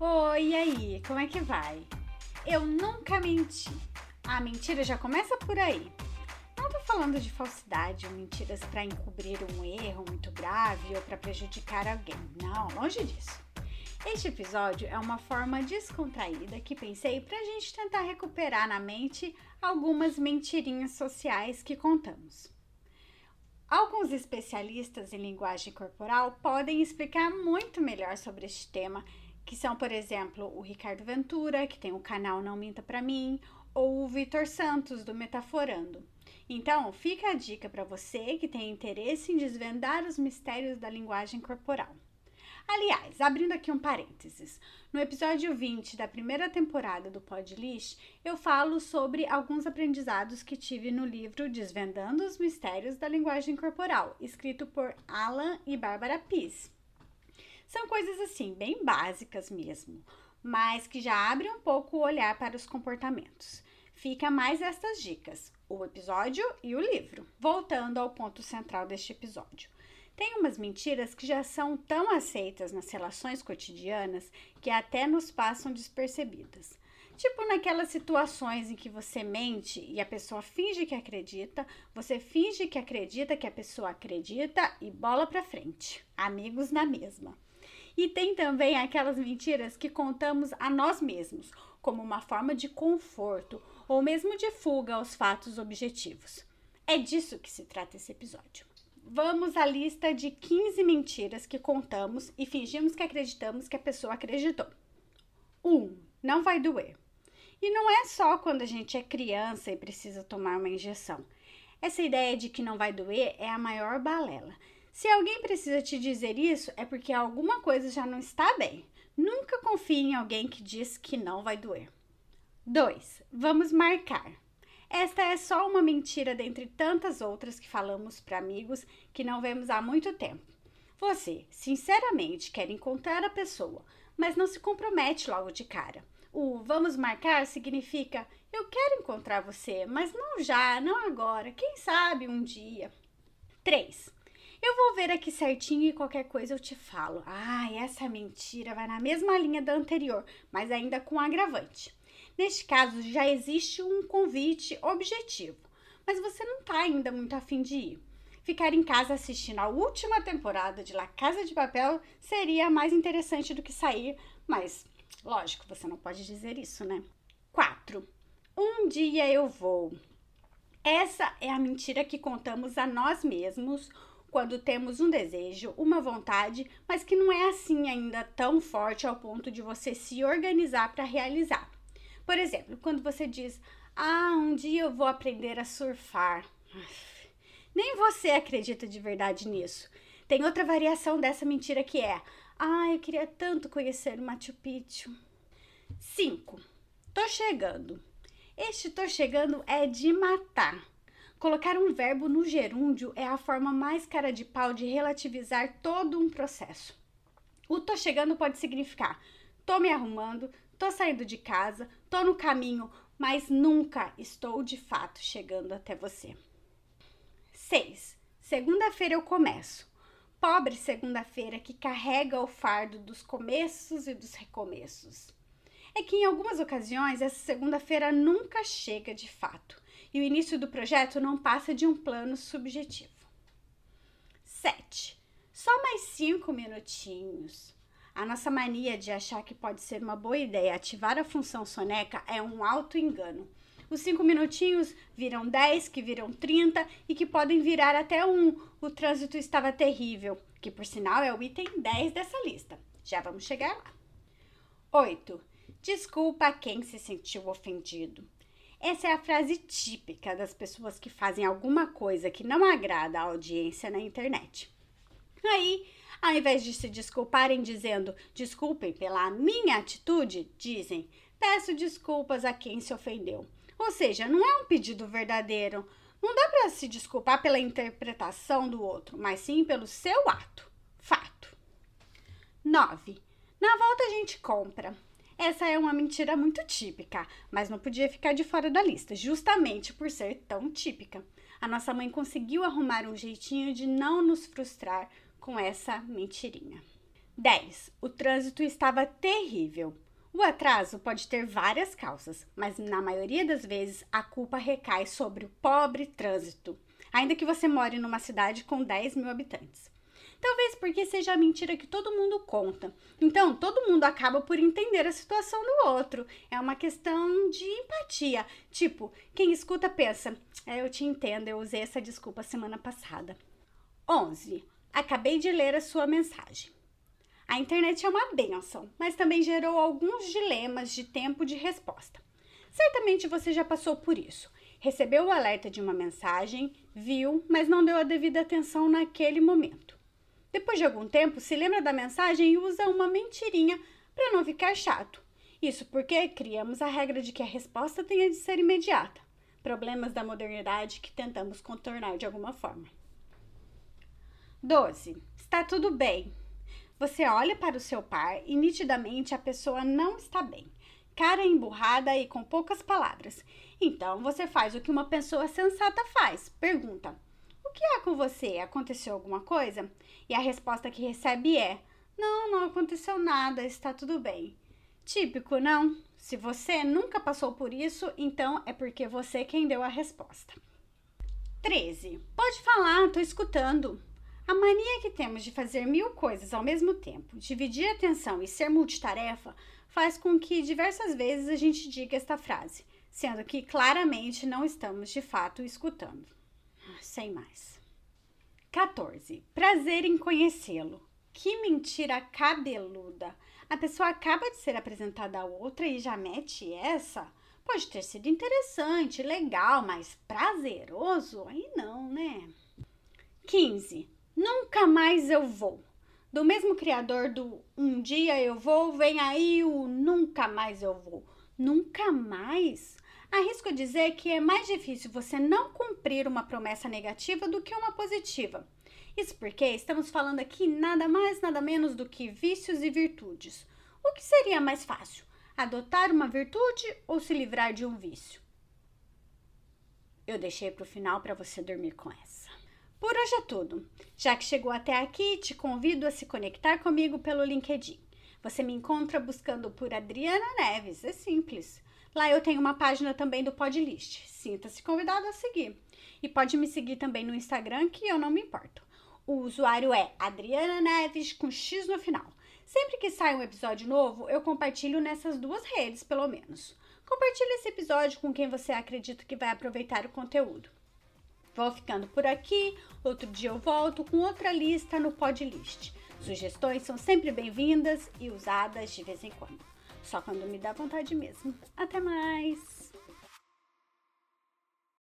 Oi, e aí, como é que vai? Eu nunca menti. A mentira já começa por aí. Não tô falando de falsidade ou mentiras para encobrir um erro muito grave ou para prejudicar alguém. Não, longe disso. Este episódio é uma forma descontraída que pensei para a gente tentar recuperar na mente algumas mentirinhas sociais que contamos. Alguns especialistas em linguagem corporal podem explicar muito melhor sobre este tema, que são, por exemplo, o Ricardo Ventura, que tem o canal Não Minta Pra Mim, ou o Vitor Santos, do Metaforando. Então, fica a dica para você que tem interesse em desvendar os mistérios da linguagem corporal. Aliás, abrindo aqui um parênteses, no episódio 20 da primeira temporada do Podlist, eu falo sobre alguns aprendizados que tive no livro Desvendando os Mistérios da Linguagem Corporal, escrito por Alan e Bárbara Pease. São coisas assim, bem básicas mesmo, mas que já abrem um pouco o olhar para os comportamentos. Fica mais estas dicas, o episódio e o livro. Voltando ao ponto central deste episódio. Tem umas mentiras que já são tão aceitas nas relações cotidianas que até nos passam despercebidas. Tipo naquelas situações em que você mente e a pessoa finge que acredita, você finge que acredita que a pessoa acredita e bola pra frente. Amigos na mesma. E tem também aquelas mentiras que contamos a nós mesmos, como uma forma de conforto ou mesmo de fuga aos fatos objetivos. É disso que se trata esse episódio. Vamos à lista de 15 mentiras que contamos e fingimos que acreditamos que a pessoa acreditou. 1. Um, não vai doer. E não é só quando a gente é criança e precisa tomar uma injeção. Essa ideia de que não vai doer é a maior balela. Se alguém precisa te dizer isso, é porque alguma coisa já não está bem. Nunca confie em alguém que diz que não vai doer. 2. Vamos marcar. Esta é só uma mentira dentre tantas outras que falamos para amigos que não vemos há muito tempo. Você, sinceramente, quer encontrar a pessoa, mas não se compromete logo de cara. O vamos marcar significa eu quero encontrar você, mas não já, não agora, quem sabe um dia. 3. Eu vou ver aqui certinho e qualquer coisa eu te falo. Ah, essa mentira vai na mesma linha da anterior, mas ainda com agravante. Neste caso, já existe um convite objetivo, mas você não está ainda muito afim de ir. Ficar em casa assistindo a última temporada de La Casa de Papel seria mais interessante do que sair, mas lógico, você não pode dizer isso, né? 4. Um dia eu vou. Essa é a mentira que contamos a nós mesmos quando temos um desejo, uma vontade, mas que não é assim ainda tão forte ao ponto de você se organizar para realizar. Por exemplo, quando você diz: Ah, um dia eu vou aprender a surfar. Nem você acredita de verdade nisso. Tem outra variação dessa mentira que é: Ah, eu queria tanto conhecer o Machu Picchu. 5. Tô chegando. Este tô chegando é de matar. Colocar um verbo no gerúndio é a forma mais cara de pau de relativizar todo um processo. O tô chegando pode significar tô me arrumando, tô saindo de casa, tô no caminho, mas nunca estou de fato chegando até você. 6. Segunda-feira eu começo. Pobre segunda-feira que carrega o fardo dos começos e dos recomeços. É que em algumas ocasiões essa segunda-feira nunca chega de fato e o início do projeto não passa de um plano subjetivo. 7. Só mais cinco minutinhos. A nossa mania de achar que pode ser uma boa ideia ativar a função soneca é um alto engano. Os cinco minutinhos viram 10, que viram 30 e que podem virar até um. O trânsito estava terrível, que por sinal é o item 10 dessa lista. Já vamos chegar lá. 8. Desculpa quem se sentiu ofendido. Essa é a frase típica das pessoas que fazem alguma coisa que não agrada à audiência na internet. Aí ao invés de se desculparem dizendo desculpem pela minha atitude, dizem peço desculpas a quem se ofendeu. Ou seja, não é um pedido verdadeiro. Não dá para se desculpar pela interpretação do outro, mas sim pelo seu ato. Fato. 9. Na volta a gente compra. Essa é uma mentira muito típica, mas não podia ficar de fora da lista, justamente por ser tão típica. A nossa mãe conseguiu arrumar um jeitinho de não nos frustrar com essa mentirinha. 10. O trânsito estava terrível. O atraso pode ter várias causas, mas na maioria das vezes a culpa recai sobre o pobre trânsito, ainda que você more numa cidade com 10 mil habitantes. Talvez porque seja a mentira que todo mundo conta. Então, todo mundo acaba por entender a situação do outro. É uma questão de empatia. Tipo, quem escuta pensa: é, Eu te entendo, eu usei essa desculpa semana passada. 11. Acabei de ler a sua mensagem. A internet é uma benção, mas também gerou alguns dilemas de tempo de resposta. Certamente você já passou por isso. Recebeu o alerta de uma mensagem, viu, mas não deu a devida atenção naquele momento. Depois de algum tempo, se lembra da mensagem e usa uma mentirinha para não ficar chato. Isso porque criamos a regra de que a resposta tenha de ser imediata. Problemas da modernidade que tentamos contornar de alguma forma. 12. Está tudo bem. Você olha para o seu par e nitidamente a pessoa não está bem. Cara emburrada e com poucas palavras. Então você faz o que uma pessoa sensata faz. Pergunta: que há com você? Aconteceu alguma coisa? E a resposta que recebe é: Não, não aconteceu nada, está tudo bem. Típico, não? Se você nunca passou por isso, então é porque você quem deu a resposta. 13. Pode falar, tô escutando. A mania que temos de fazer mil coisas ao mesmo tempo, dividir a atenção e ser multitarefa, faz com que diversas vezes a gente diga esta frase, sendo que claramente não estamos de fato escutando sem mais. 14. Prazer em conhecê-lo. Que mentira cabeluda! A pessoa acaba de ser apresentada a outra e já mete essa? Pode ter sido interessante, legal, mas prazeroso? Aí não, né? 15. Nunca mais eu vou. Do mesmo criador do Um dia eu vou, vem aí o Nunca mais eu vou. Nunca mais? Arrisco dizer que é mais difícil você não cumprir uma promessa negativa do que uma positiva. Isso porque estamos falando aqui nada mais, nada menos do que vícios e virtudes. O que seria mais fácil? Adotar uma virtude ou se livrar de um vício? Eu deixei para o final para você dormir com essa. Por hoje é tudo. Já que chegou até aqui, te convido a se conectar comigo pelo LinkedIn. Você me encontra buscando por Adriana Neves, é simples. Lá eu tenho uma página também do Podlist. Sinta-se convidado a seguir. E pode me seguir também no Instagram, que eu não me importo. O usuário é Adriana Neves com X no final. Sempre que sai um episódio novo, eu compartilho nessas duas redes, pelo menos. Compartilhe esse episódio com quem você acredita que vai aproveitar o conteúdo. Vou ficando por aqui. Outro dia eu volto com outra lista no Podlist. Sugestões são sempre bem-vindas e usadas de vez em quando. Só quando me dá vontade mesmo. Até mais!